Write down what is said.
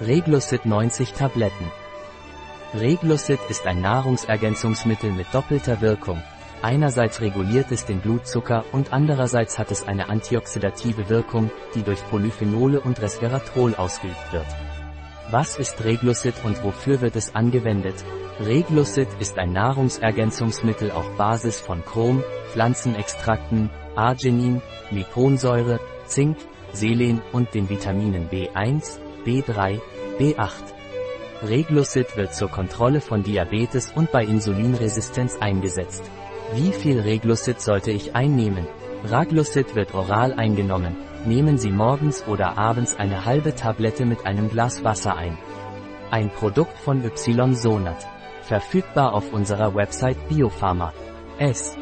Reglucid 90 Tabletten. Reglucid ist ein Nahrungsergänzungsmittel mit doppelter Wirkung. Einerseits reguliert es den Blutzucker und andererseits hat es eine antioxidative Wirkung, die durch Polyphenole und Resveratrol ausgeübt wird. Was ist Reglucid und wofür wird es angewendet? Reglucid ist ein Nahrungsergänzungsmittel auf Basis von Chrom, Pflanzenextrakten, Arginin, Liponsäure, Zink, Selen und den Vitaminen B1, B3, B8. Reglucid wird zur Kontrolle von Diabetes und bei Insulinresistenz eingesetzt. Wie viel Reglucid sollte ich einnehmen? Raglucid wird oral eingenommen. Nehmen Sie morgens oder abends eine halbe Tablette mit einem Glas Wasser ein. Ein Produkt von Ysonat. Verfügbar auf unserer Website Biopharma. S.